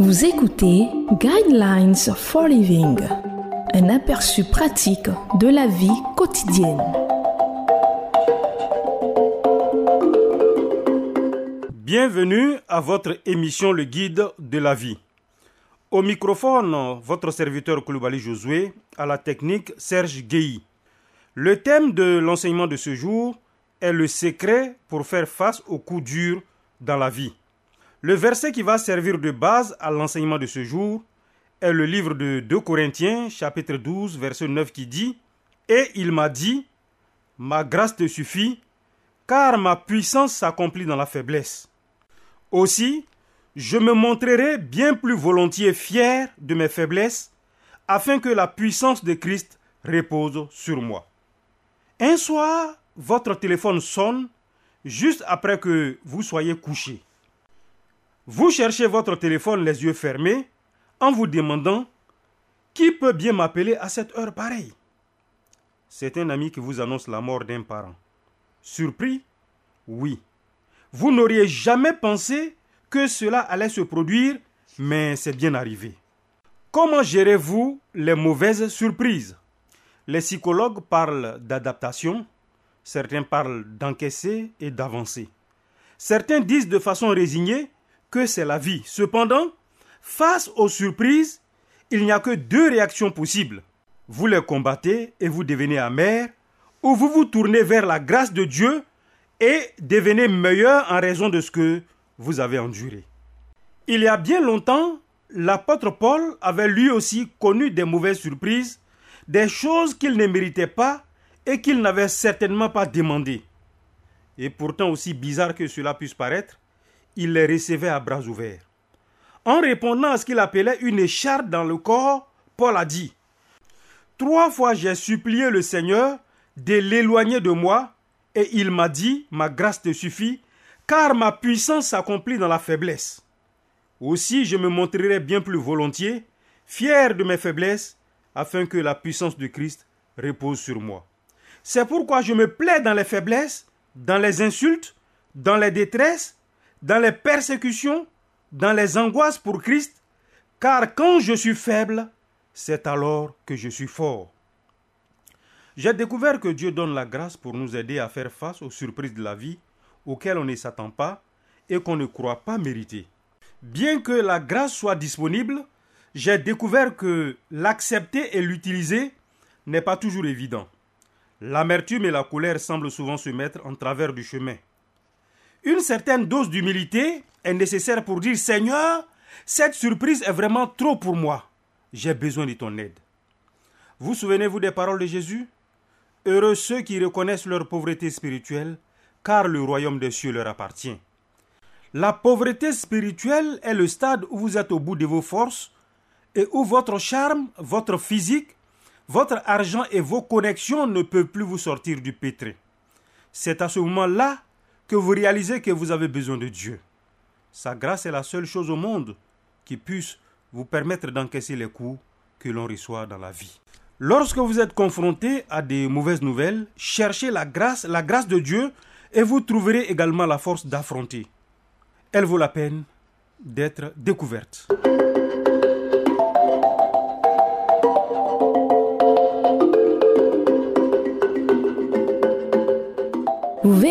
Vous écoutez Guidelines for Living, un aperçu pratique de la vie quotidienne. Bienvenue à votre émission Le Guide de la vie. Au microphone, votre serviteur Koulibaly Josué, à la technique Serge Guéhi. Le thème de l'enseignement de ce jour est le secret pour faire face aux coups durs dans la vie. Le verset qui va servir de base à l'enseignement de ce jour est le livre de 2 Corinthiens, chapitre 12, verset 9 qui dit Et il m'a dit Ma grâce te suffit, car ma puissance s'accomplit dans la faiblesse. Aussi, je me montrerai bien plus volontiers fier de mes faiblesses, afin que la puissance de Christ repose sur moi. Un soir, votre téléphone sonne juste après que vous soyez couché. Vous cherchez votre téléphone les yeux fermés en vous demandant qui peut bien m'appeler à cette heure pareille. C'est un ami qui vous annonce la mort d'un parent. Surpris? Oui. Vous n'auriez jamais pensé que cela allait se produire, mais c'est bien arrivé. Comment gérez-vous les mauvaises surprises? Les psychologues parlent d'adaptation, certains parlent d'encaisser et d'avancer. Certains disent de façon résignée que c'est la vie. Cependant, face aux surprises, il n'y a que deux réactions possibles. Vous les combattez et vous devenez amer, ou vous vous tournez vers la grâce de Dieu et devenez meilleur en raison de ce que vous avez enduré. Il y a bien longtemps, l'apôtre Paul avait lui aussi connu des mauvaises surprises, des choses qu'il ne méritait pas et qu'il n'avait certainement pas demandé. Et pourtant, aussi bizarre que cela puisse paraître, il les recevait à bras ouverts. En répondant à ce qu'il appelait une écharpe dans le corps, Paul a dit Trois fois j'ai supplié le Seigneur de l'éloigner de moi, et il m'a dit Ma grâce te suffit, car ma puissance s'accomplit dans la faiblesse. Aussi je me montrerai bien plus volontiers, fier de mes faiblesses, afin que la puissance de Christ repose sur moi. C'est pourquoi je me plais dans les faiblesses, dans les insultes, dans les détresses, dans les persécutions, dans les angoisses pour Christ, car quand je suis faible, c'est alors que je suis fort. J'ai découvert que Dieu donne la grâce pour nous aider à faire face aux surprises de la vie auxquelles on ne s'attend pas et qu'on ne croit pas mériter. Bien que la grâce soit disponible, j'ai découvert que l'accepter et l'utiliser n'est pas toujours évident. L'amertume et la colère semblent souvent se mettre en travers du chemin. Une certaine dose d'humilité est nécessaire pour dire Seigneur, cette surprise est vraiment trop pour moi. J'ai besoin de ton aide. Vous souvenez-vous des paroles de Jésus? Heureux ceux qui reconnaissent leur pauvreté spirituelle, car le royaume des cieux leur appartient. La pauvreté spirituelle est le stade où vous êtes au bout de vos forces et où votre charme, votre physique, votre argent et vos connexions ne peuvent plus vous sortir du pétré. C'est à ce moment-là que vous réalisez que vous avez besoin de Dieu. Sa grâce est la seule chose au monde qui puisse vous permettre d'encaisser les coups que l'on reçoit dans la vie. Lorsque vous êtes confronté à des mauvaises nouvelles, cherchez la grâce, la grâce de Dieu et vous trouverez également la force d'affronter. Elle vaut la peine d'être découverte.